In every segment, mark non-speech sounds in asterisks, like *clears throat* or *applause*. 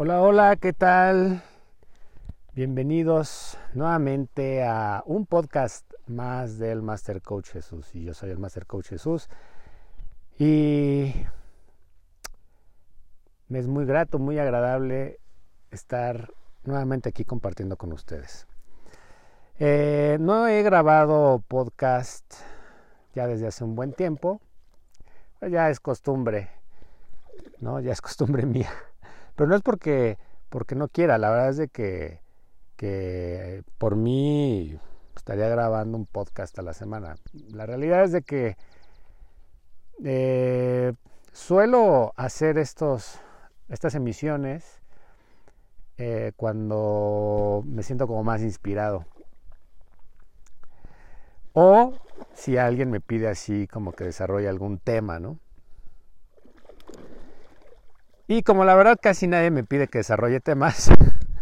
Hola, hola, ¿qué tal? Bienvenidos nuevamente a un podcast más del Master Coach Jesús. Y yo soy el Master Coach Jesús. Y me es muy grato, muy agradable estar nuevamente aquí compartiendo con ustedes. Eh, no he grabado podcast ya desde hace un buen tiempo. Ya es costumbre, ¿no? Ya es costumbre *laughs* mía. Pero no es porque, porque no quiera, la verdad es de que, que por mí estaría grabando un podcast a la semana. La realidad es de que eh, suelo hacer estos, estas emisiones eh, cuando me siento como más inspirado. O si alguien me pide así como que desarrolle algún tema, ¿no? Y como la verdad casi nadie me pide que desarrolle temas,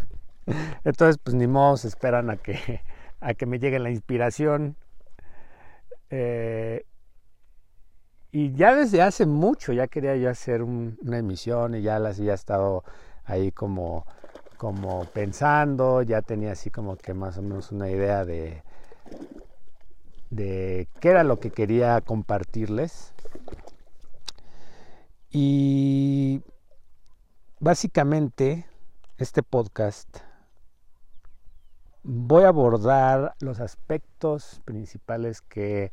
*laughs* entonces pues ni modo se esperan a que, a que me llegue la inspiración. Eh, y ya desde hace mucho ya quería yo hacer una emisión y ya las había estado ahí como, como pensando, ya tenía así como que más o menos una idea de, de qué era lo que quería compartirles. Y básicamente este podcast voy a abordar los aspectos principales que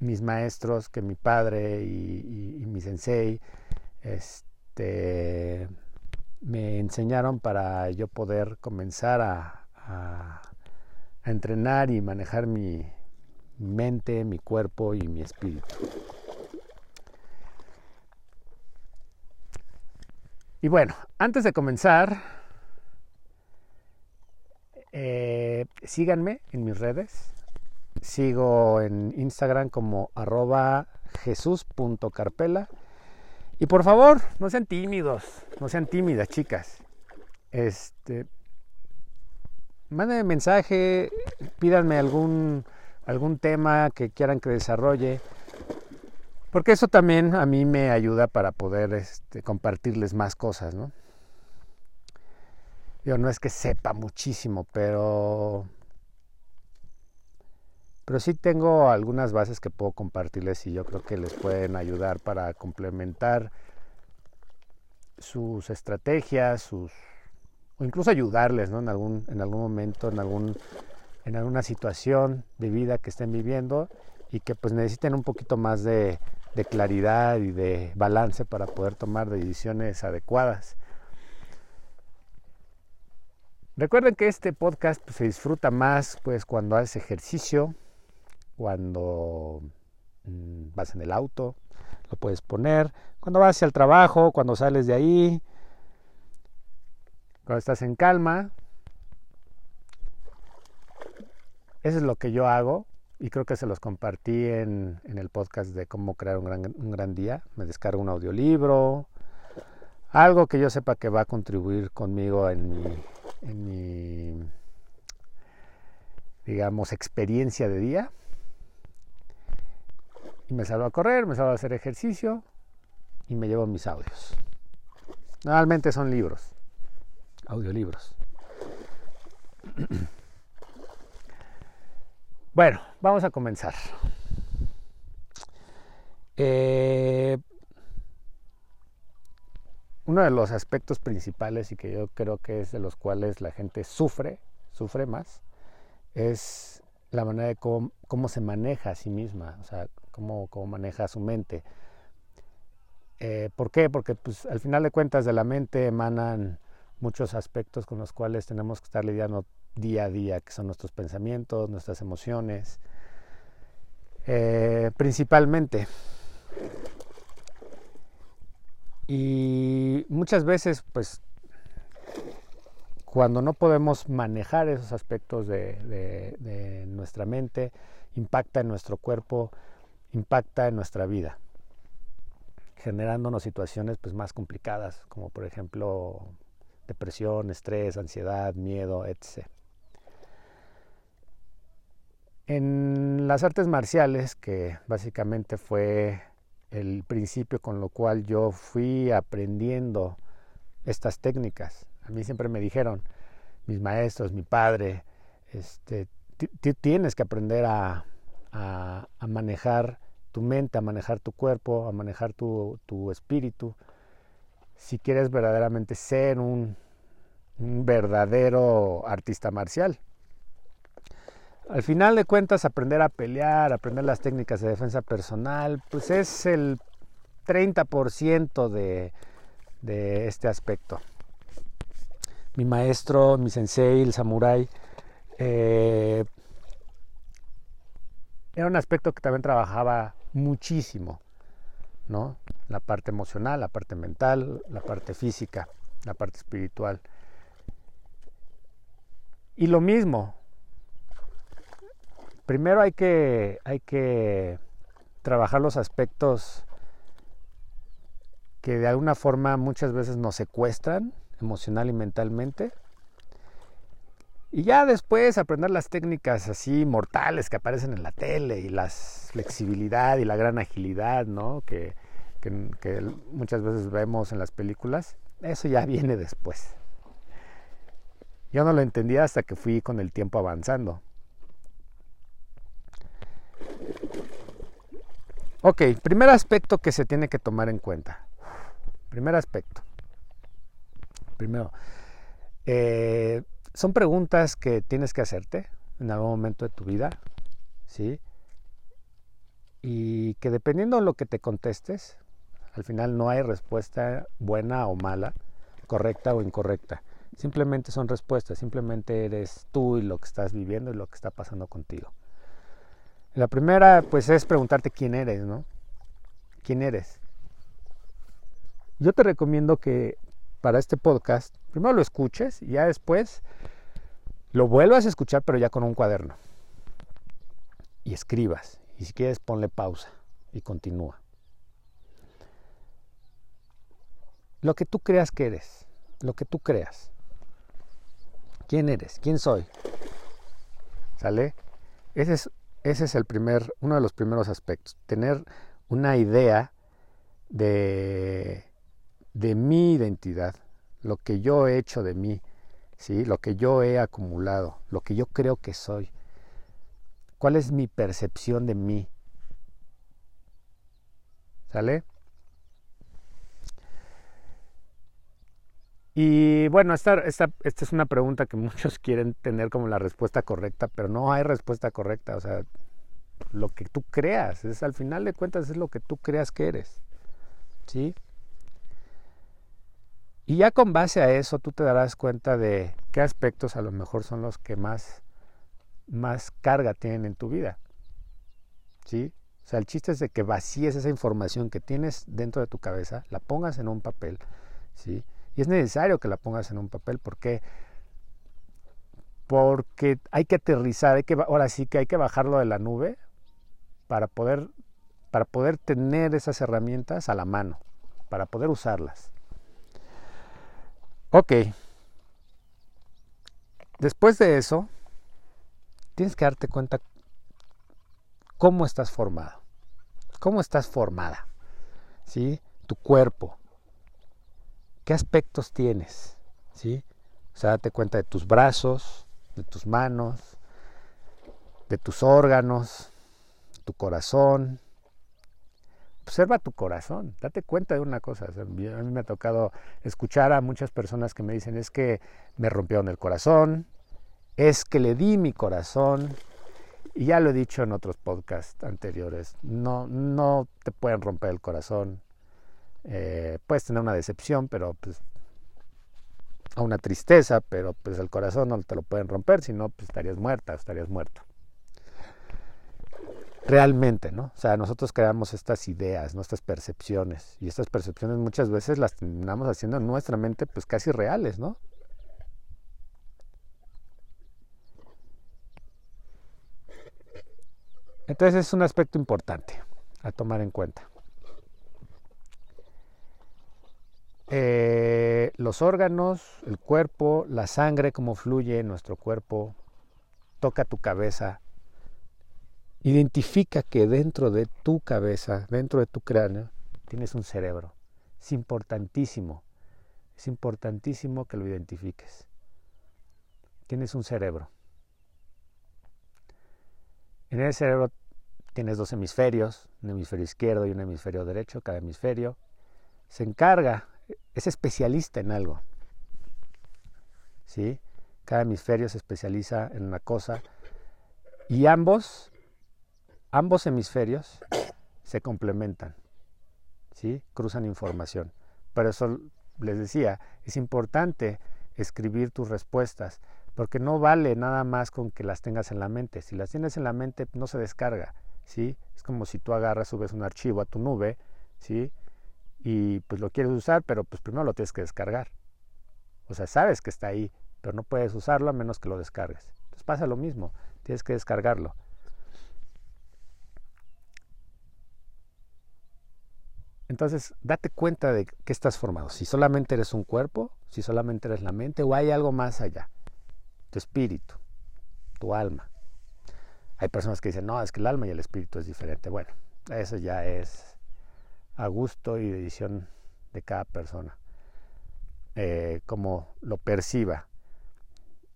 mis maestros, que mi padre y, mi sensei este, me enseñaron para yo poder comenzar a, a entrenar y manejar mi mente, mi cuerpo y mi espíritu. Y bueno, antes de comenzar, eh, síganme en mis redes. Sigo en Instagram como arroba jesús.carpela. Y por favor, no sean tímidos, no sean tímidas, chicas. Este, mándenme mensaje, pídanme algún, algún tema que quieran que desarrolle. Porque eso también a mí me ayuda para poder este, compartirles más cosas, ¿no? Yo no es que sepa muchísimo, pero pero sí tengo algunas bases que puedo compartirles y yo creo que les pueden ayudar para complementar sus estrategias, sus o incluso ayudarles, ¿no? En algún en algún momento, en algún en alguna situación de vida que estén viviendo y que pues necesiten un poquito más de de claridad y de balance para poder tomar decisiones adecuadas. Recuerden que este podcast pues, se disfruta más pues cuando haces ejercicio, cuando mm, vas en el auto, lo puedes poner, cuando vas hacia el trabajo, cuando sales de ahí, cuando estás en calma. Eso es lo que yo hago y creo que se los compartí en, el podcast de cómo crear un gran, un gran día. Me descargo un audiolibro, algo que yo sepa que va a contribuir conmigo en mi, en mi digamos, experiencia de día. Y me salgo a correr, me salgo a hacer ejercicio y me llevo mis audios. Normalmente son libros, audiolibros. *clears throat* Bueno, vamos a comenzar. Eh, uno de los aspectos principales y que yo creo que es de los cuales la gente sufre, sufre más, es la manera de cómo, se maneja a sí misma, o sea, cómo, maneja su mente. Eh, ¿Por qué? Porque pues, al final de cuentas de la mente emanan muchos aspectos con los cuales tenemos que estar lidiando día a día, que son nuestros pensamientos, nuestras emociones, eh, principalmente. Y muchas veces, pues, cuando no podemos manejar esos aspectos de, de, nuestra mente, impacta en nuestro cuerpo, impacta en nuestra vida, generándonos situaciones pues, más complicadas, como por ejemplo depresión, estrés, ansiedad, miedo, etc. En las artes marciales, que básicamente fue el principio con lo cual yo fui aprendiendo estas técnicas. A mí siempre me dijeron, mis maestros, mi padre, este, tienes que aprender a, manejar tu mente, a manejar tu cuerpo, a manejar tu, tu espíritu, si quieres verdaderamente ser un verdadero artista marcial. Al final de cuentas, aprender a pelear, aprender las técnicas de defensa personal, pues es el 30% de, de este aspecto. Mi maestro, mi sensei, el samurái, eh, era un aspecto que también trabajaba muchísimo, ¿no? La parte emocional, la parte mental, la parte física, la parte espiritual. Y lo mismo, primero hay que, hay que trabajar los aspectos que de alguna forma muchas veces nos secuestran emocional y mentalmente. Y ya después aprender las técnicas así mortales que aparecen en la tele y la flexibilidad y la gran agilidad, ¿no? Que, que muchas veces vemos en las películas, eso ya *laughs* viene después. Yo no lo entendía hasta que fui con el tiempo avanzando. Ok, primer aspecto que se tiene que tomar en cuenta. Primer aspecto. Primero, eh, son preguntas que tienes que hacerte en algún momento de tu vida, ¿sí? Y que dependiendo de lo que te contestes, al final no hay respuesta buena o mala, correcta o incorrecta. Simplemente son respuestas, simplemente eres tú y lo que estás viviendo y lo que está pasando contigo. La primera, pues, es preguntarte quién eres, ¿no? ¿Quién eres? Yo te recomiendo que para este podcast, primero lo escuches y ya después lo vuelvas a escuchar, pero ya con un cuaderno. Y escribas. Y si quieres, ponle pausa y continúa. Lo que tú creas que eres, lo que tú creas. ¿Quién eres? ¿Quién soy? ¿Sale? Ese es, ese es el primer, uno de los primeros aspectos. Tener una idea de, de mi identidad, lo que yo he hecho de mí, ¿sí? lo que yo he acumulado, lo que yo creo que soy. ¿Cuál es mi percepción de mí? ¿Sale? Y bueno, esta, esta, esta, es una pregunta que *laughs* muchos quieren tener como la respuesta correcta, pero no hay respuesta correcta. O sea, lo que tú creas, es al final de cuentas es lo que tú creas que eres. ¿Sí? Y ya con base a eso tú te darás cuenta de qué aspectos a lo mejor son los que más, más carga tienen en tu vida. ¿Sí? O sea, el chiste es de que vacíes esa información que tienes dentro de tu cabeza, la pongas en un papel, ¿sí? Y es necesario que la pongas en un papel porque porque hay que aterrizar, hay que ahora sí que hay que bajarlo de la nube para poder para poder tener esas herramientas a la mano, para poder usarlas. Ok. Después de eso, tienes que darte cuenta cómo estás formado, cómo estás formada, ¿sí? Tu cuerpo, qué aspectos tienes, ¿sí? O sea, date cuenta de tus brazos, de tus manos, de tus órganos, tu corazón. Observa tu corazón, date cuenta de una cosa. a mí me ha tocado escuchar a muchas personas que me dicen es que me rompieron el corazón, es que le di mi corazón. Y ya lo he dicho en otros podcasts anteriores, no, no te pueden romper el corazón, eh, puedes tener una decepción, pero pues a una tristeza, pero pues el corazón no te lo pueden romper, si no pues estarías muerta, estarías muerto. Realmente, ¿no? O sea, nosotros creamos estas ideas, nuestras percepciones, y estas percepciones muchas veces las terminamos haciendo en nuestra mente pues casi reales, ¿no? Entonces es un aspecto importante a tomar en cuenta. Eh, los órganos, el cuerpo, la sangre, cómo fluye en nuestro cuerpo, toca tu cabeza. Identifica que dentro de tu cabeza, dentro de tu cráneo, tienes un cerebro. Es importantísimo. es importantísimo que lo identifiques. Tienes un cerebro. En el cerebro tienes dos hemisferios, un hemisferio izquierdo y un hemisferio derecho. Cada hemisferio se encarga, es especialista en algo. ¿Sí? Cada hemisferio se especializa en una cosa y ambos, ambos hemisferios se complementan, ¿sí? Cruzan información. Por eso les decía, es importante escribir tus respuestas, porque no vale nada más con que las tengas en la mente. Si las tienes en la mente, no se descarga, ¿sí? Es como si tú agarras, subes un archivo a tu nube, ¿sí? Y pues lo quieres usar, pero pues primero lo tienes que descargar. O sea, sabes que está ahí, pero no puedes usarlo a menos que lo descargues. Entonces pasa lo mismo, tienes que descargarlo. Entonces, date cuenta de qué estás formado. Si solamente eres un cuerpo, si solamente eres la mente o hay algo más allá. Tu espíritu, tu alma. Hay personas que dicen, no, es que el alma y el espíritu es diferente. Bueno, eso ya es a gusto y decisión de cada persona. Eh, como lo perciba.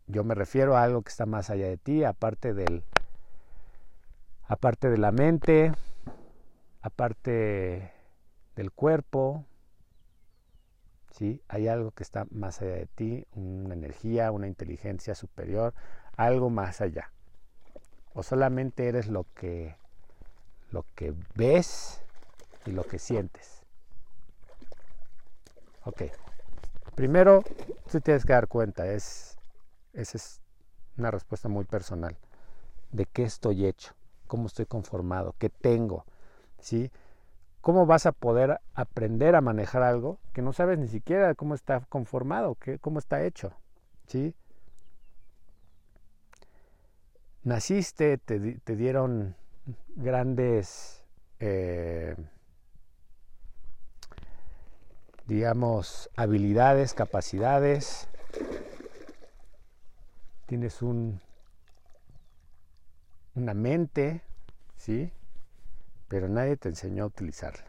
Yo me refiero a algo que está más allá de ti, aparte del aparte de la mente, aparte del cuerpo, ¿sí? Hay algo que está más allá de ti, una energía, una inteligencia superior, algo más allá. O solamente eres lo que lo que ves y lo que sientes. Ok. Primero, tú tienes que dar cuenta, es, esa es una respuesta muy personal. ¿De qué estoy hecho? ¿Cómo estoy conformado? ¿Qué tengo? ¿Sí? ¿Cómo vas a poder aprender a manejar algo que no sabes ni siquiera cómo está conformado, cómo está hecho? ¿Sí? Naciste, te, dieron grandes, eh, digamos, habilidades, capacidades. Tienes un, una mente, ¿sí? pero nadie te enseñó a utilizarla.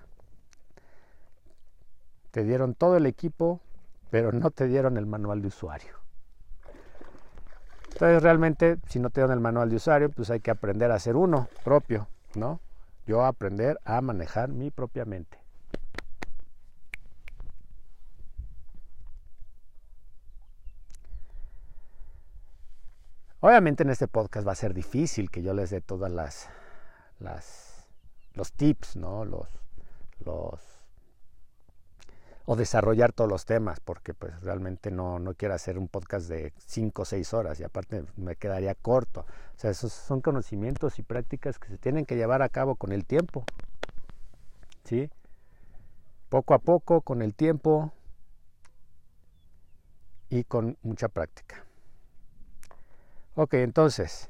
Te dieron todo el equipo, pero no te dieron el manual de usuario. Entonces realmente, si no te dieron el manual de usuario, pues hay que aprender a hacer uno propio, ¿no? Yo aprender a manejar mi propia mente. Obviamente en este podcast va a ser difícil que yo les dé todas las, las los tips, ¿no? Los, los, o desarrollar todos los temas, porque pues realmente no, no quiero hacer un podcast de 5 o 6 horas y aparte me quedaría corto. O sea, esos son conocimientos y prácticas que se tienen que llevar a cabo con el tiempo. ¿Sí? Poco a poco, con el tiempo y con mucha práctica. Ok, entonces,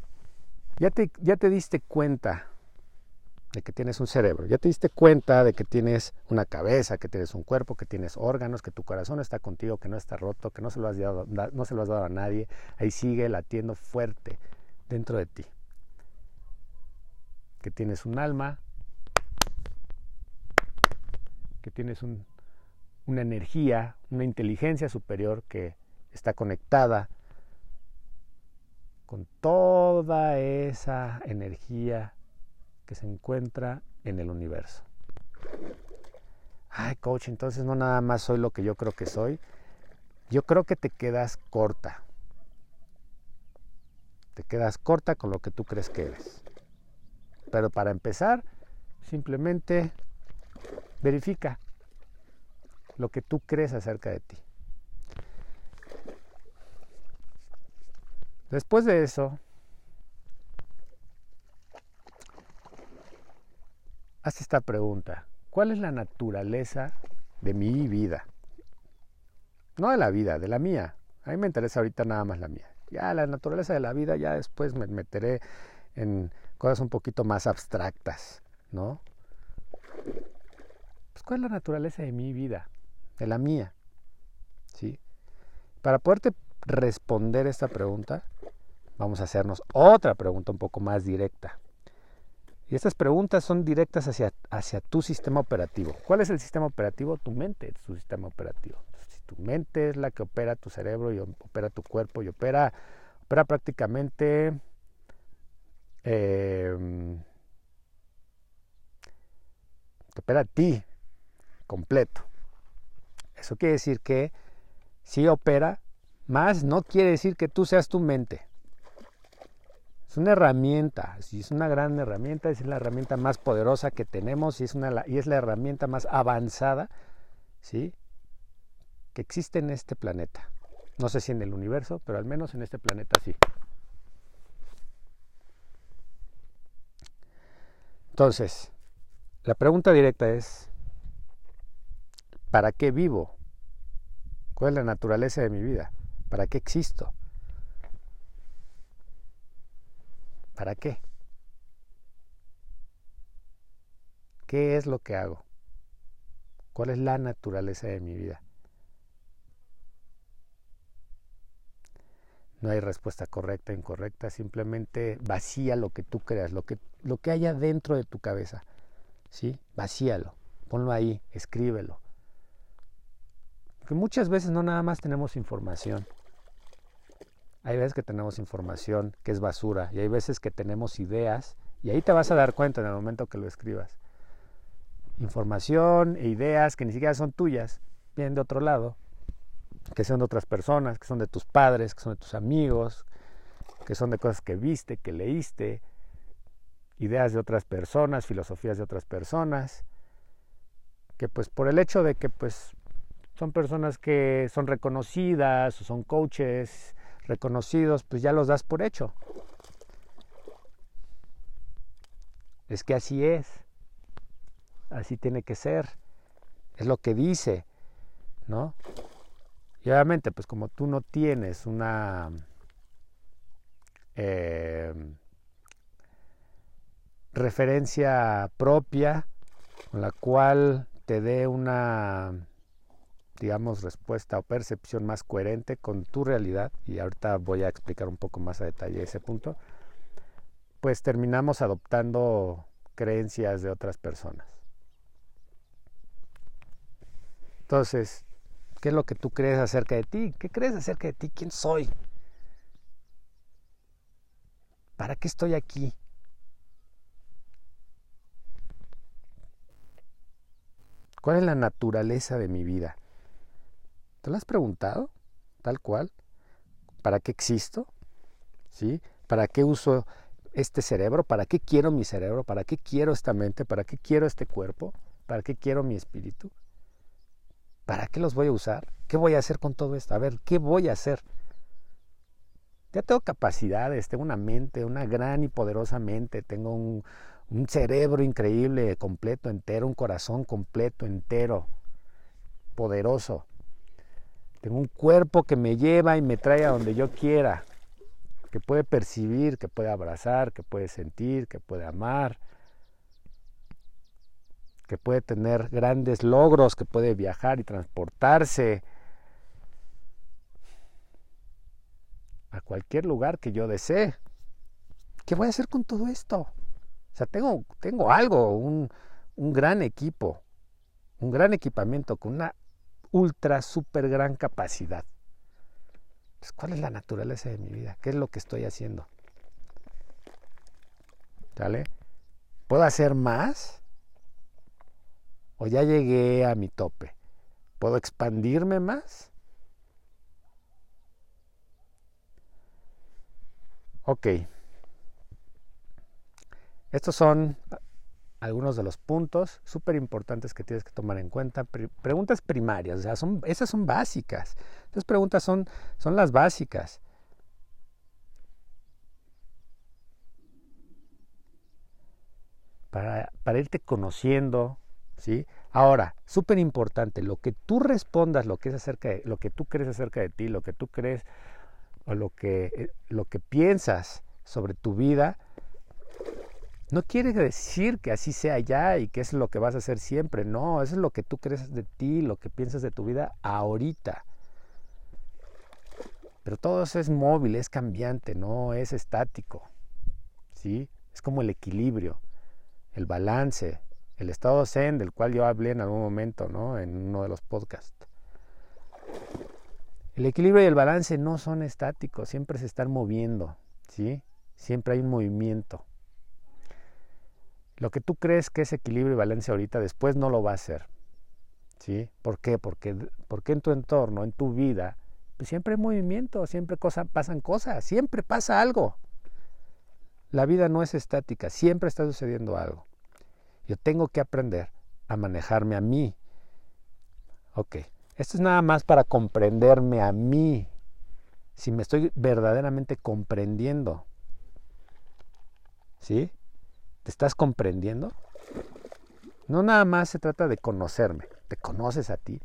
ya te, ya te diste cuenta de que tienes un cerebro, ya te diste cuenta de que tienes una cabeza, que tienes un cuerpo, que tienes órganos, que tu corazón está contigo, que no está roto, que no se lo has dado, no se lo has dado a nadie, ahí sigue latiendo fuerte dentro de ti. Que tienes un alma, que tienes una energía, una inteligencia superior que está conectada con toda esa energía que se encuentra en el universo. Ay, coach, entonces no nada más soy lo que yo creo que soy. Yo creo que te quedas corta. Te quedas corta con lo que tú crees que eres. Pero para empezar, simplemente verifica lo que tú crees acerca de ti. Después de eso, haz esta pregunta. ¿Cuál es la naturaleza de mi vida? No de la vida, de la mía. A mí me interesa ahorita nada más la mía. Ya la naturaleza de la vida, ya después me meteré en cosas un poquito más abstractas, ¿no? Pues, ¿cuál es la naturaleza de mi vida? De la mía. ¿Sí? Para poderte responder esta pregunta, vamos a hacernos otra pregunta un poco más directa. Y estas preguntas son directas hacia, hacia tu sistema operativo. ¿Cuál es el sistema operativo? Tu mente es tu sistema operativo. Tu mente es la que opera tu cerebro y opera tu cuerpo y opera, opera prácticamente eh, opera a ti completo. Eso quiere decir que si opera, más no quiere decir que tú seas tu mente. Es una herramienta, es una gran herramienta, es la herramienta más poderosa que tenemos y es, una, y es la herramienta más avanzada ¿sí? que existe en este planeta. No sé si en el universo, pero al menos en este planeta sí. Entonces, la pregunta directa es, ¿para qué vivo? ¿Cuál es la naturaleza de mi vida? ¿Para qué existo? ¿Para qué? ¿Qué es lo que hago? ¿Cuál es la naturaleza de mi vida? No hay respuesta correcta incorrecta, simplemente vacía lo que tú creas, lo que, lo que haya dentro de tu cabeza. ¿Sí? Vacíalo, ponlo ahí, escríbelo. Porque muchas veces no nada más tenemos información. Hay veces que tenemos información que es basura y hay veces que tenemos ideas y ahí te vas a dar cuenta en el momento que lo escribas. Información e ideas que ni siquiera son tuyas, vienen de otro lado, que son de otras personas, que son de tus padres, que son de tus amigos, que son de cosas que viste, que leíste, ideas de otras personas, filosofías de otras personas, que pues por el hecho de que pues son personas que son reconocidas o son coaches reconocidos, pues ya los das por hecho. Es que así es. Así tiene que ser. Es lo que dice, ¿no? Y obviamente, pues como tú no tienes una eh, referencia propia con la cual te dé una digamos, respuesta o percepción más coherente con tu realidad, y ahorita voy a explicar un poco más a detalle ese punto, pues terminamos adoptando creencias de otras personas. Entonces, ¿qué es lo que tú crees acerca de ti? ¿Qué crees acerca de ti? ¿Quién soy? ¿Para qué estoy aquí? ¿Cuál es la naturaleza de mi vida? ¿Te lo has preguntado? Tal cual. ¿Para qué existo? ¿Sí? ¿Para qué uso este cerebro? ¿Para qué quiero mi cerebro? ¿Para qué quiero esta mente? ¿Para qué quiero este cuerpo? ¿Para qué quiero mi espíritu? ¿Para qué los voy a usar? ¿Qué voy a hacer con todo esto? A ver, ¿qué voy a hacer? Ya tengo capacidades, tengo una mente, una gran y poderosa mente, tengo un, un cerebro increíble, completo, entero, un corazón completo, entero, poderoso. Tengo un cuerpo que me lleva y me trae a donde yo quiera, que puede percibir, que puede abrazar, que puede sentir, que puede amar, que puede tener grandes logros, que puede viajar y transportarse a cualquier lugar que yo desee. ¿Qué voy a hacer con todo esto? O sea, tengo, tengo algo, un, un gran equipo, un gran equipamiento con una ultra, super gran capacidad. Pues, ¿Cuál es la naturaleza de mi vida? ¿Qué es lo que estoy haciendo? ¿Sale? ¿Puedo hacer más? ¿O ya llegué a mi tope? ¿Puedo expandirme más? Ok. Estos son algunos de los puntos súper importantes que tienes que tomar en cuenta. preguntas primarias, esas son básicas. Esas preguntas son, son las básicas. Para, para irte conociendo, ¿sí? Ahora, súper importante, lo que tú respondas, lo que es acerca de, lo que tú crees acerca de ti, lo que tú crees o lo que, eh, lo que piensas sobre tu vida, no quiere decir que así sea ya y que es lo que vas a hacer siempre. No, eso es lo que tú crees de ti, lo que piensas de tu vida ahorita. Pero todo eso es móvil, es cambiante, no es estático. ¿Sí? Es como el equilibrio, el balance, el estado zen del cual yo hablé en algún momento, ¿no? En uno de los podcasts. El equilibrio y el balance no son estáticos, siempre se están moviendo, ¿sí? Siempre hay un movimiento. Lo que tú crees que es equilibrio y balance ahorita, después no lo va a ser. ¿Sí? ¿Por qué? Porque, porque en tu entorno, en tu vida, pues siempre hay movimiento, siempre cosa, pasan cosas, siempre pasa algo. La vida no es estática, siempre está sucediendo algo. Yo tengo que aprender a manejarme a mí. Ok, esto es nada más para comprenderme a mí. Si me estoy verdaderamente comprendiendo. ¿Sí? ¿Te estás comprendiendo? No nada más se trata de conocerme. ¿Te conoces a ti?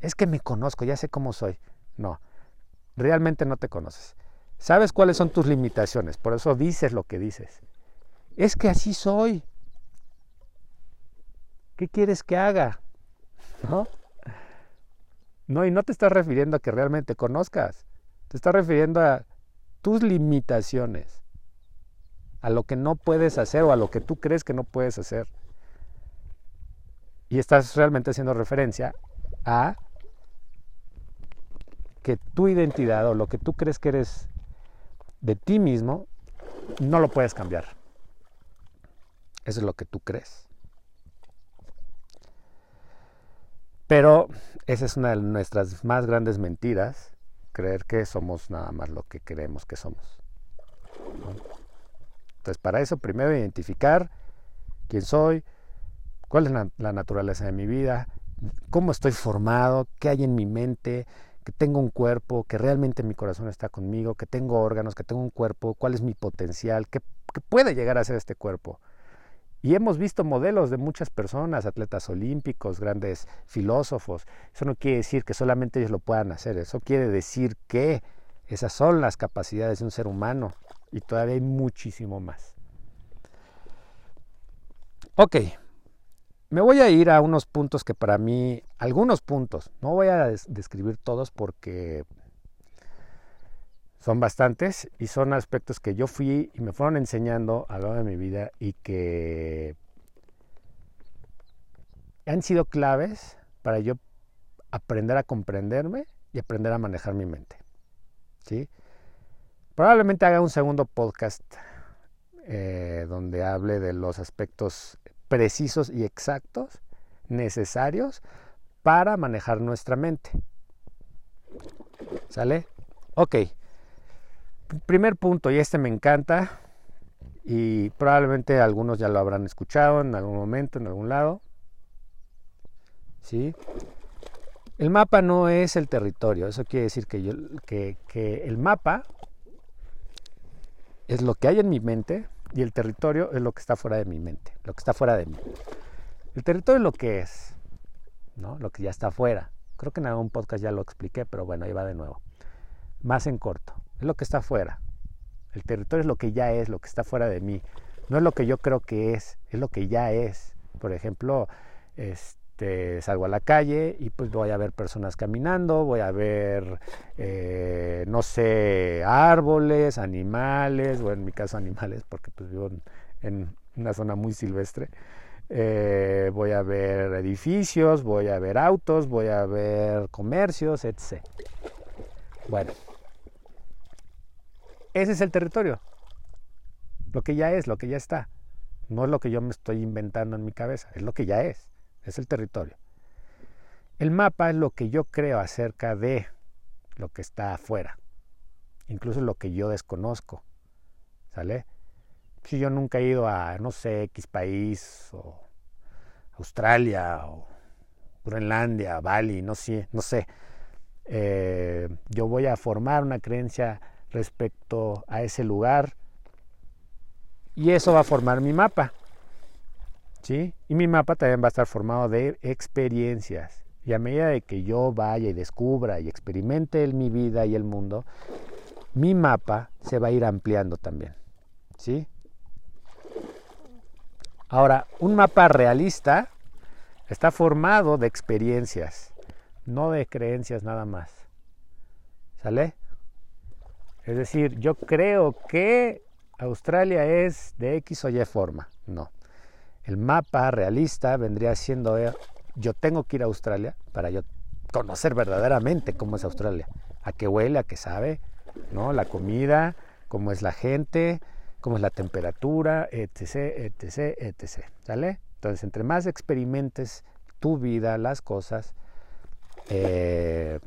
Es que me conozco, ya sé cómo soy. No, realmente no te conoces. Sabes cuáles son tus limitaciones, por eso dices lo que dices. Es que así soy. ¿Qué quieres que haga? *laughs* ¿No? No, y no te estás refiriendo a que realmente conozcas. Te estás refiriendo a tus limitaciones, a lo que no puedes hacer o a lo que tú crees que no puedes hacer. Y estás realmente haciendo referencia a que tu identidad o lo que tú crees que eres de ti mismo, no lo puedes cambiar. Eso es lo que tú crees. Pero esa es una de nuestras más grandes mentiras, creer que somos nada más lo que creemos que somos. Entonces, para eso, primero identificar quién soy, cuál es la, naturaleza de mi vida, cómo estoy formado, qué hay en mi mente, que tengo un cuerpo, que realmente mi corazón está conmigo, que tengo órganos, que tengo un cuerpo, cuál es mi potencial, qué, qué puede llegar a ser este cuerpo. Y hemos visto modelos de muchas personas, atletas olímpicos, grandes filósofos. Eso no quiere decir que solamente ellos lo puedan hacer, eso quiere decir que esas son las capacidades de un ser humano y todavía hay muchísimo más. Ok, me voy a ir a unos puntos que para mí, algunos puntos, no voy a describir todos porque son bastantes y son aspectos que yo fui y me fueron enseñando a lo largo de mi vida y que han sido claves para yo aprender a comprenderme y aprender a manejar mi mente. ¿sí? Probablemente haga un segundo podcast eh, donde hable de los aspectos precisos y exactos necesarios para manejar nuestra mente. ¿Sale? Ok primer punto, y este me encanta, y probablemente algunos ya lo habrán escuchado en algún momento, en algún lado. ¿Sí? El mapa no es el territorio, eso quiere decir que, yo, que, que el mapa es lo que hay en mi mente y el territorio es lo que está fuera de mi mente, lo que está fuera de mí. El territorio es lo que es, ¿no? lo que ya está fuera. Creo que en algún podcast ya lo expliqué, pero bueno, ahí va de nuevo. Más en corto es lo que está afuera. El territorio es lo que ya es, lo que está fuera de mí. No es lo que yo creo que es, es lo que ya es. Por ejemplo, este, salgo a la calle y pues voy a ver personas caminando, voy a ver, eh, no sé, árboles, animales, o en mi caso animales, porque pues vivo en, una zona muy silvestre. Eh, voy a ver edificios, voy a ver autos, voy a ver comercios, etc. Bueno, ese es el territorio. Lo que ya es, lo que ya está. No es lo que yo me estoy inventando en mi cabeza, es lo que ya es. Es el territorio. El mapa es lo que yo creo acerca de lo que está afuera. Incluso lo que yo desconozco. ¿Sale? Si yo nunca he ido a, no sé, X país o Australia o Groenlandia, Bali, no sé, no sé. Eh, yo voy a formar una creencia respecto a ese lugar y eso va a formar mi mapa. ¿Sí? Y mi mapa también va a estar formado de experiencias. Y a medida de que yo vaya y descubra y experimente en mi vida y el mundo, mi mapa se va a ir ampliando también. ¿Sí? Ahora, un mapa realista está formado de experiencias, no de creencias nada más. ¿Sale? Es decir, yo creo que Australia es de X o Y forma. No. El mapa realista vendría siendo, eh, yo tengo que ir a Australia para yo conocer verdaderamente cómo es Australia. a qué huele, a qué sabe, ¿no? La comida, cómo es la gente, cómo es la temperatura, etc., etc., etc. ¿Sale? Entonces, entre más experimentes tu vida, las cosas, eh,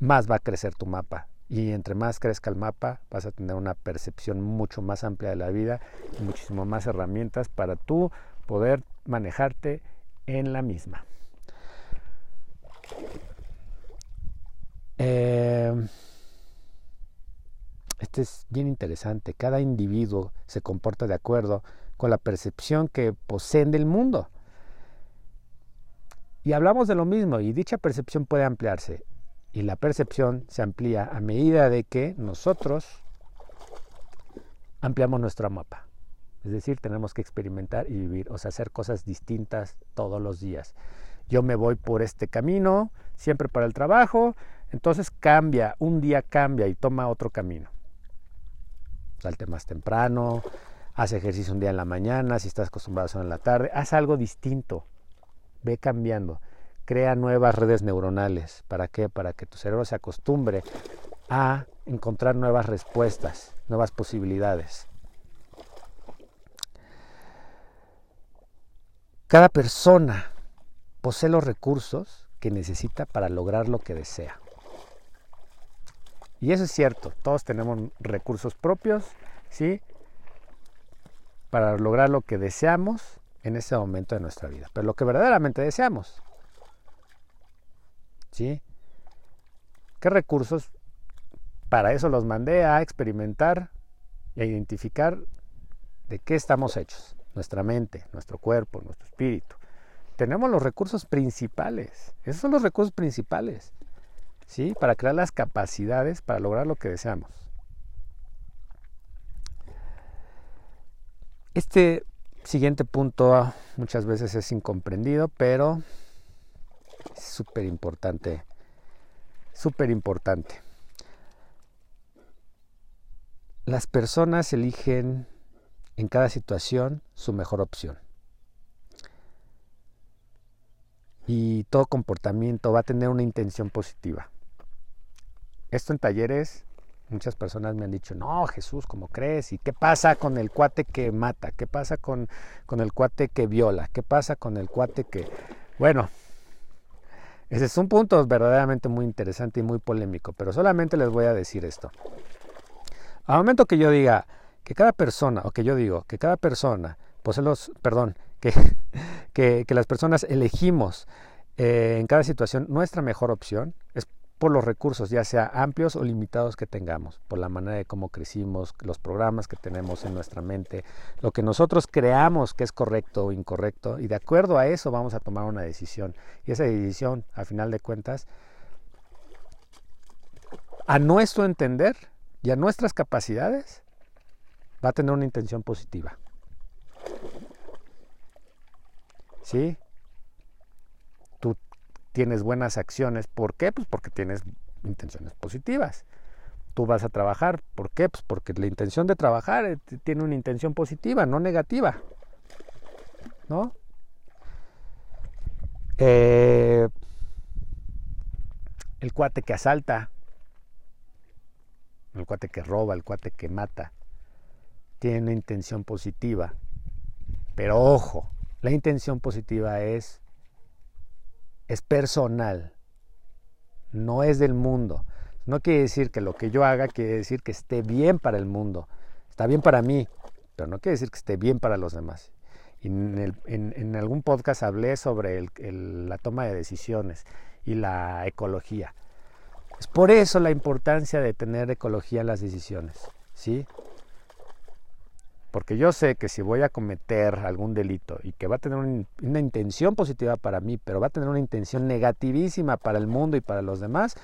más va a crecer tu mapa. Y entre más crezca el mapa, vas a tener una percepción mucho más amplia de la vida y muchísimo más herramientas para tú poder manejarte en la misma. Eh, este es bien interesante. Cada individuo se comporta de acuerdo con la percepción que poseen del mundo. Y hablamos de lo mismo, y dicha percepción puede ampliarse. Y la percepción se amplía a medida de que nosotros ampliamos nuestro mapa. Es decir, tenemos que experimentar y vivir, o sea, hacer cosas distintas todos los días. Yo me voy por este camino, siempre para el trabajo, entonces cambia, un día cambia y toma otro camino. Salte más temprano, haz ejercicio un día en la mañana, si estás acostumbrado a hacerlo en la tarde, haz algo distinto, ve cambiando, crea nuevas redes neuronales. ¿Para qué? Para que tu cerebro se acostumbre a encontrar nuevas respuestas, nuevas posibilidades. Cada persona posee los recursos que necesita para lograr lo que desea. Y eso es cierto, todos tenemos recursos propios, ¿sí? Para lograr lo que deseamos en ese momento de nuestra vida, pero lo que verdaderamente deseamos. ¿Sí? ¿Qué recursos? Para eso los mandé a experimentar y a identificar de qué estamos hechos nuestra mente, nuestro cuerpo, nuestro espíritu. Tenemos los recursos principales. Esos son los recursos principales. ¿Sí? Para crear las capacidades para lograr lo que deseamos. Este siguiente punto ah, muchas veces es incomprendido, pero súper importante. Súper importante. Las personas eligen en cada situación su mejor opción. Y todo comportamiento va a tener una intención positiva. Esto en talleres, muchas personas me han dicho, no, Jesús, ¿cómo crees? ¿Y qué pasa con el cuate que mata? ¿Qué pasa con, con el cuate que viola? ¿Qué pasa con el cuate que... Bueno, ese es un punto verdaderamente muy interesante y muy polémico, pero solamente les voy a decir esto. Al momento que yo diga, que cada persona, o que yo digo, que cada persona posee los, perdón, *laughs* que, que, las personas elegimos eh, en cada situación nuestra mejor opción, es por los recursos, ya sea amplios o limitados que tengamos, por la manera de cómo crecimos, los programas que tenemos en nuestra mente, lo que nosotros creamos que es correcto o incorrecto, y de acuerdo a eso vamos a tomar una decisión. Y esa decisión, a final de cuentas, a nuestro entender y a nuestras capacidades, va a tener una intención positiva. ¿Sí? Tienes buenas acciones. ¿Por qué? Pues porque tienes intenciones positivas. Tú vas a trabajar. ¿Por qué? Pues porque la intención de trabajar eh, tiene una intención positiva, no negativa. ¿No? Eh, el cuate que asalta, el cuate que roba, el cuate que mata, tiene una intención positiva. Pero ojo, la intención positiva es, es personal, no es del mundo. No quiere decir que lo que yo haga quiere decir que esté bien para el mundo. Está bien para mí, pero no quiere decir que esté bien para los demás. en, en, algún podcast hablé sobre la toma de decisiones y la ecología. Es por eso la importancia de tener ecología en las decisiones. ¿sí? Porque yo sé que si voy a cometer algún delito y que va a tener una intención positiva para mí, pero va a tener una intención negativísima para el mundo y para los demás,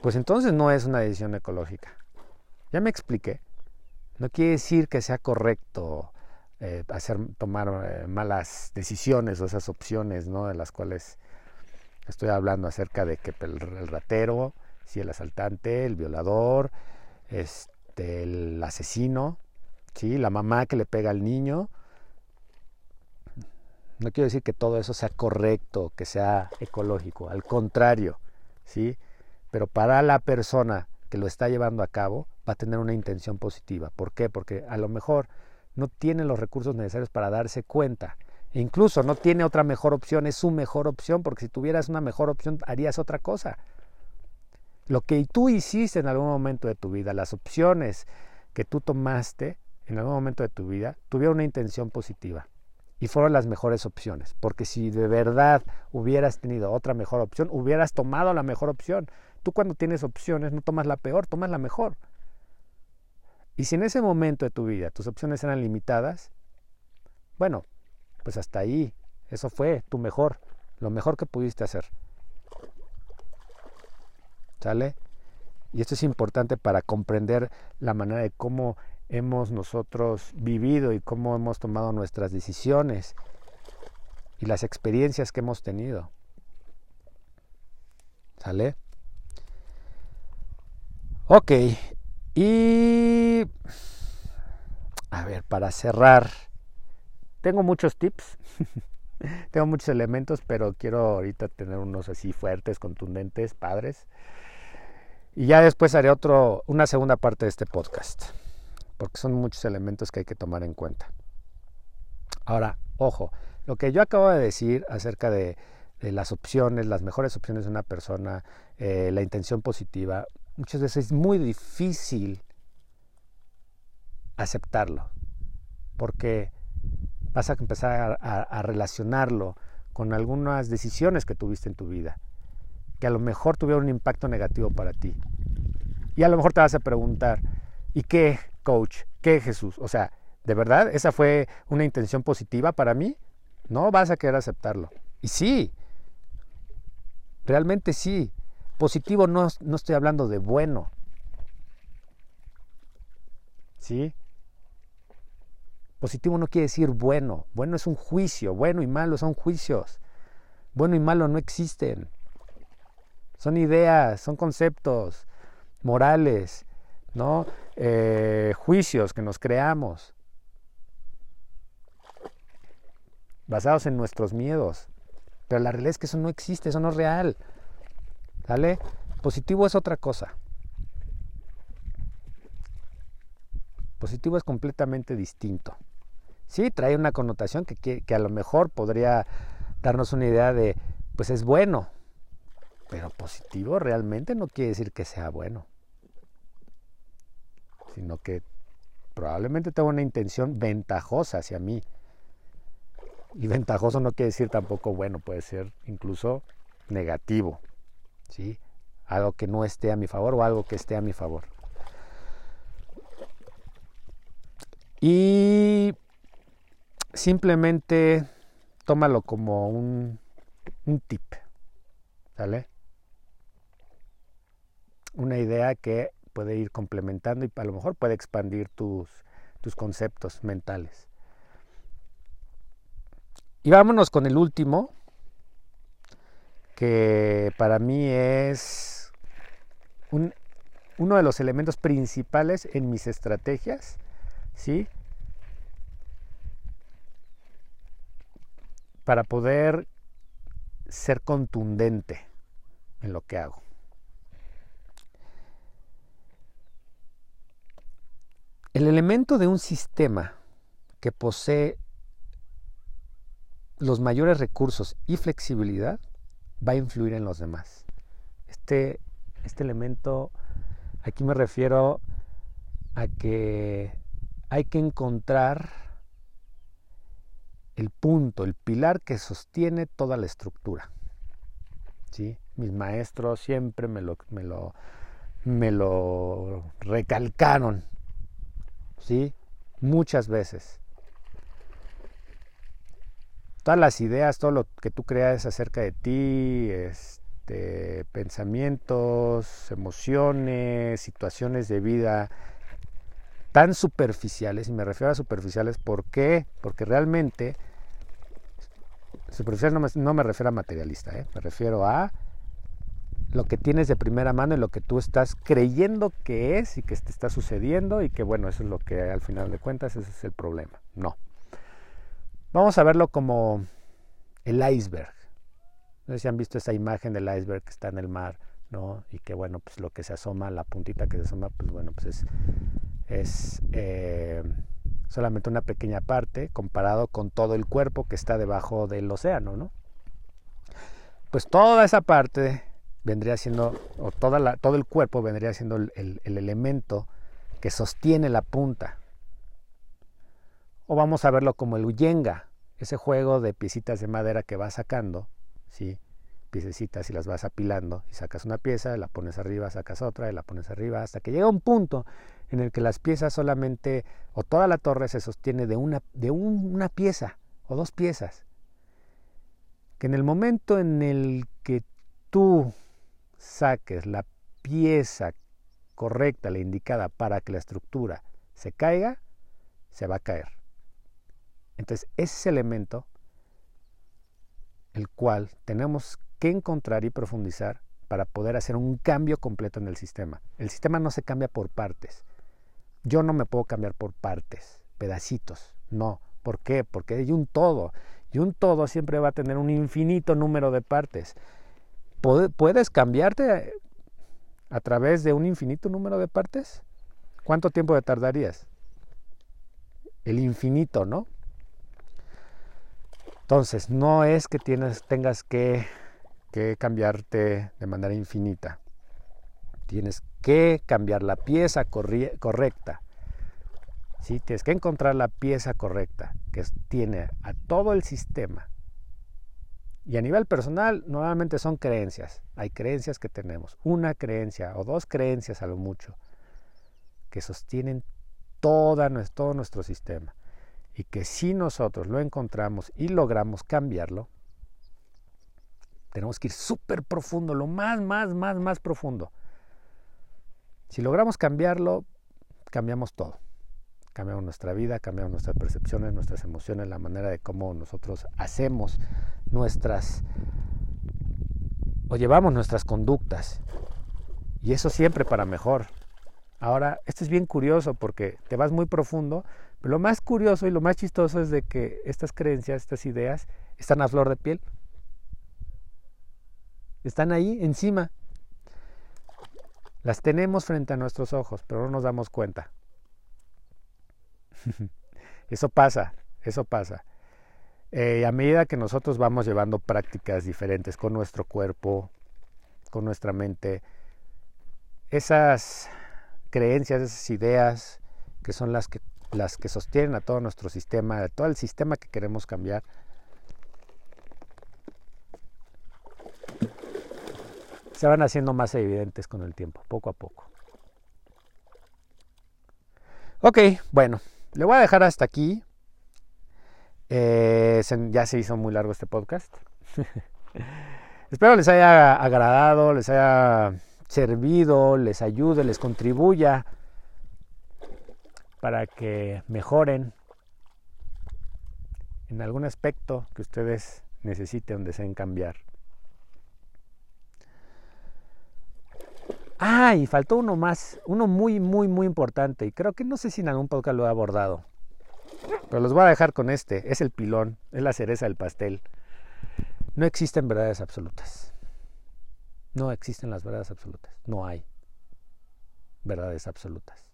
pues entonces no es una decisión ecológica. Ya me expliqué. No quiere decir que sea correcto eh, hacer, tomar eh, malas decisiones o esas opciones ¿no? de las cuales estoy hablando acerca de que el, ratero, si el asaltante, el violador, este, el asesino, ¿sí? la mamá que le pega al niño. No quiero decir que todo eso sea correcto, que sea ecológico, al contrario, ¿sí? pero para la persona que lo está llevando a cabo va a tener una intención positiva. ¿Por qué? Porque a lo mejor no tiene los recursos necesarios para darse cuenta. E incluso no tiene otra mejor opción, es su mejor opción, porque si tuvieras una mejor opción harías otra cosa. Lo que tú hiciste en algún momento de tu vida, las opciones que tú tomaste en algún momento de tu vida, tuvieron una intención positiva y fueron las mejores opciones. Porque si de verdad hubieras tenido otra mejor opción, hubieras tomado la mejor opción. Tú cuando tienes opciones no tomas la peor, tomas la mejor. Y si en ese momento de tu vida tus opciones eran limitadas, bueno, pues hasta ahí, eso fue tu mejor, lo mejor que pudiste hacer. ¿Sale? Y esto es importante para comprender la manera de cómo hemos nosotros vivido y cómo hemos tomado nuestras decisiones y las experiencias que hemos tenido. ¿Sale? Ok, y a ver, para cerrar, tengo muchos tips, *laughs* tengo muchos elementos, pero quiero ahorita tener unos así fuertes, contundentes, padres. Y ya después haré otro, una segunda parte de este podcast porque son muchos elementos que hay que tomar en cuenta. Ahora, ojo, lo que yo acabo de decir acerca de, las opciones, las mejores opciones de una persona, eh, la intención positiva, muchas veces es muy difícil aceptarlo, porque vas a empezar a, relacionarlo con algunas decisiones que tuviste en tu vida, que a lo mejor tuvieron un impacto negativo para ti. Y a lo mejor te vas a preguntar, ¿y qué? Coach que Jesús. O sea, ¿de verdad esa fue una intención positiva para mí? No vas a querer aceptarlo. Y sí, realmente sí. Positivo no, no estoy hablando de bueno. ¿Sí? Positivo no quiere decir bueno. Bueno es un juicio. Bueno y malo son juicios. Bueno y malo no existen. Son ideas, son conceptos morales, ¿no? Eh, juicios que nos creamos, basados en nuestros miedos. Pero la realidad es que eso no existe, eso no es real. ¿Sale? Positivo es otra cosa. Positivo es completamente distinto. Sí, trae una connotación que, que a lo mejor podría darnos una idea de, pues es bueno. Pero positivo realmente no quiere decir que sea bueno sino que probablemente tengo una intención ventajosa hacia mí. Y ventajoso no quiere decir tampoco bueno, puede ser incluso negativo, ¿sí? Algo que no esté a mi favor o algo que esté a mi favor. Y simplemente tómalo como un, un tip, ¿sale? Una idea que puede ir complementando y a lo mejor puede expandir tus, tus conceptos mentales. Y vámonos con el último, que para mí es uno de los elementos principales en mis estrategias, ¿sí? Para poder ser contundente en lo que hago. El elemento de un sistema que posee los mayores recursos y flexibilidad va a influir en los demás. Este, este elemento, aquí me refiero a que hay que encontrar el punto, el pilar que sostiene toda la estructura. ¿Sí? Mis maestros siempre me lo, me lo, me lo recalcaron ¿sí? Muchas veces. Todas las ideas, todo lo que tú creas acerca de ti, este, pensamientos, emociones, situaciones de vida tan superficiales, y me refiero a superficiales, ¿por qué? Porque realmente, superficial no me, no me refiero a materialista, ¿eh? me refiero a lo que tienes de primera mano y lo que tú estás creyendo que es y que te está sucediendo y que bueno, eso es lo que al final de cuentas es el problema. No. Vamos a verlo como el iceberg. No sé si han visto esa imagen del iceberg que está en el mar, ¿no? Y que bueno, pues lo que se asoma, la puntita que se asoma, pues bueno, pues es, es eh, solamente una pequeña parte comparado con todo el cuerpo que está debajo del océano, ¿no? Pues toda esa parte vendría siendo, o toda todo el cuerpo vendría siendo el, el elemento que sostiene la punta. O vamos a verlo como el uyenga, ese juego de piecitas de madera que vas sacando, ¿sí? piececitas y las vas apilando y sacas una pieza, la pones arriba, sacas otra y la pones arriba hasta que llega un punto en el que las piezas solamente o toda la torre se sostiene de una, de una pieza o dos piezas. Que en el momento en el que tú saques la pieza correcta, la indicada para que la estructura se caiga, se va a caer. Entonces, ese elemento el cual tenemos que encontrar y profundizar para poder hacer un cambio completo en el sistema. El sistema no se cambia por partes. Yo no me puedo cambiar por partes, pedacitos. No. ¿Por qué? Porque hay un todo. Y un todo siempre va a tener un infinito número de partes. ¿Puedes cambiarte a través de un infinito número de partes? ¿Cuánto tiempo te tardarías? El infinito, ¿no? Entonces, no es que tengas que, que cambiarte de manera infinita. Tienes que cambiar la pieza correcta. ¿sí? Tienes que encontrar la pieza correcta que tiene a todo el sistema. Y a nivel personal, nuevamente son creencias. Hay creencias que tenemos. Una creencia o dos creencias a lo mucho que sostienen todo nuestro sistema y que si nosotros lo encontramos y logramos cambiarlo, tenemos que ir súper profundo, lo más, más, más, más profundo. Si logramos cambiarlo, cambiamos todo. Cambiamos nuestra vida, cambiamos nuestras percepciones, nuestras emociones, la manera de cómo nosotros hacemos nuestras o llevamos nuestras conductas. Y eso siempre para mejor. Ahora, esto es bien curioso porque te vas muy profundo, pero lo más curioso y lo más chistoso es de que estas creencias, estas ideas, están a flor de piel. Están ahí encima. Las tenemos frente a nuestros ojos, pero no nos damos cuenta. Eso pasa, eso pasa. Eh, a medida que nosotros vamos llevando prácticas diferentes con nuestro cuerpo, con nuestra mente, esas creencias, esas ideas que son las que, las que sostienen a todo nuestro sistema, a todo el sistema que queremos cambiar. Se van haciendo más evidentes con el tiempo, poco a poco. Ok, bueno, le voy a dejar hasta aquí. Eh, ya se hizo muy largo este podcast. *laughs* Espero les haya agradado, les haya servido, les ayude, les contribuya para que mejoren en algún aspecto que ustedes necesiten deseen cambiar. Ah, y faltó uno más, uno muy, muy, muy importante, y creo que no sé si en algún podcast lo he abordado, pero los voy a dejar con este, es el pilón, es la cereza del pastel. No existen verdades absolutas. No existen las verdades absolutas. No hay verdades absolutas.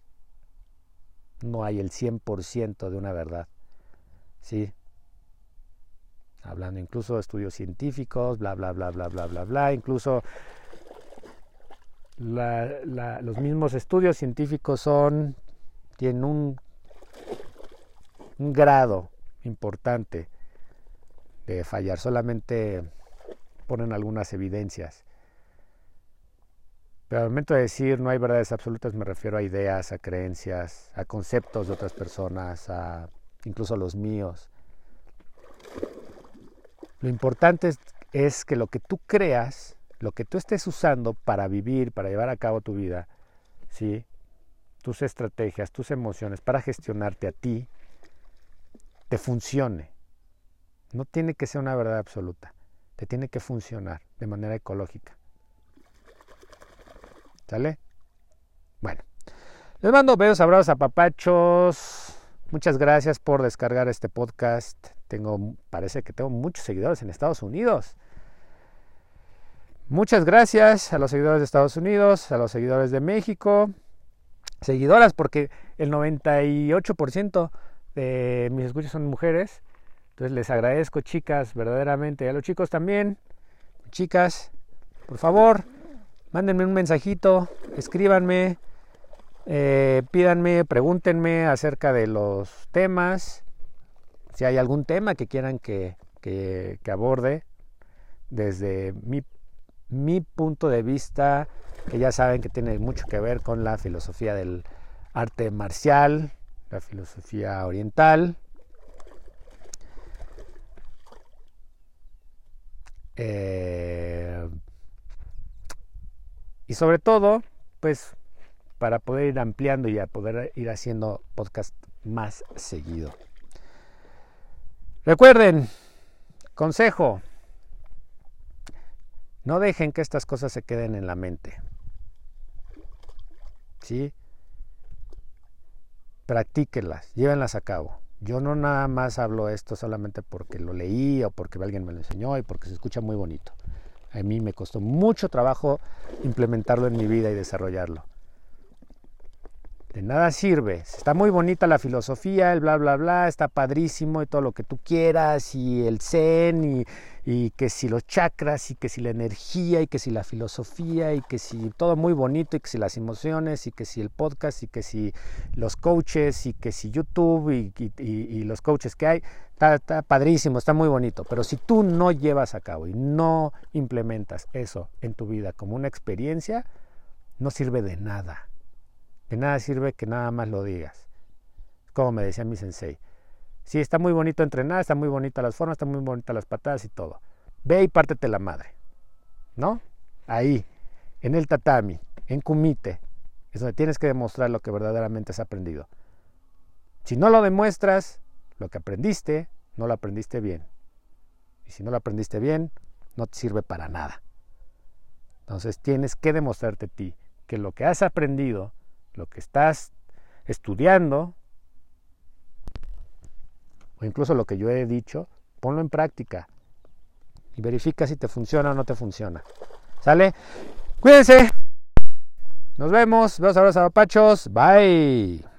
No hay el 100% de una verdad. ¿Sí? Hablando incluso de estudios científicos, bla, bla, bla, bla, bla, bla, bla. Incluso los mismos estudios científicos son, tienen un, grado importante de fallar. Solamente ponen algunas evidencias pero al momento de decir no hay verdades absolutas me refiero a ideas, a creencias, a conceptos de otras personas, a incluso los míos. Lo importante es, que lo que tú creas, lo que tú estés usando para vivir, para llevar a cabo tu vida, ¿sí? tus estrategias, tus emociones, para gestionarte a ti, te funcione. No tiene que ser una verdad absoluta, te tiene que funcionar de manera ecológica. ¿Sale? Bueno. Les mando besos, abrazos a papachos. Muchas gracias por descargar este podcast. Tengo, parece que tengo muchos seguidores en Estados Unidos. Muchas gracias a los seguidores de Estados Unidos, a los seguidores de México, seguidoras, porque el 98% de mis escuchas son mujeres. Entonces les agradezco, chicas, verdaderamente. A los chicos también. Chicas, por favor, mándenme un mensajito, escríbanme, eh, pídanme, pregúntenme acerca de los temas. Si hay algún tema que quieran que, que aborde desde mi mi punto de vista, que ya saben que tiene mucho que ver con la filosofía del arte marcial, la filosofía oriental. Eh, y sobre todo, pues para poder ir ampliando y a poder ir haciendo podcast más seguido. Recuerden, consejo, no dejen que estas cosas se queden en la mente. ¿Sí? Practíquenlas, llévenlas a cabo. Yo no nada más hablo esto solamente porque lo leí o porque alguien me lo enseñó y porque se escucha muy bonito. A mí me costó mucho trabajo implementarlo en mi vida y desarrollarlo. De nada sirve. Está muy bonita la filosofía, el bla, bla, bla, está padrísimo y todo lo que tú quieras, y el zen, y, que si los chakras, y que si la energía, y que si la filosofía, y que si todo muy bonito, y que si las emociones, y que si el podcast, y que si los coaches, y que si YouTube, y, los coaches que hay. Está, está padrísimo, está muy bonito. Pero si tú no llevas a cabo y no implementas eso en tu vida como una experiencia, no sirve de nada. De nada sirve que nada más lo digas. Como me decía mi sensei. Sí, está muy bonito entrenar, está muy bonita las formas, está muy bonita las patadas y todo. Ve y pártete la madre. ¿No? Ahí, en el tatami, en kumite, es donde tienes que demostrar lo que verdaderamente has aprendido. Si no lo demuestras, lo que aprendiste, no lo aprendiste bien. Y si no lo aprendiste bien, no te sirve para nada. Entonces tienes que demostrarte a ti que lo que has aprendido lo que estás estudiando, o incluso lo que yo he dicho, ponlo en práctica y verifica si te funciona o no te funciona. ¿Sale? Cuídense. Nos vemos. Besos, abrazos, apachos. Bye.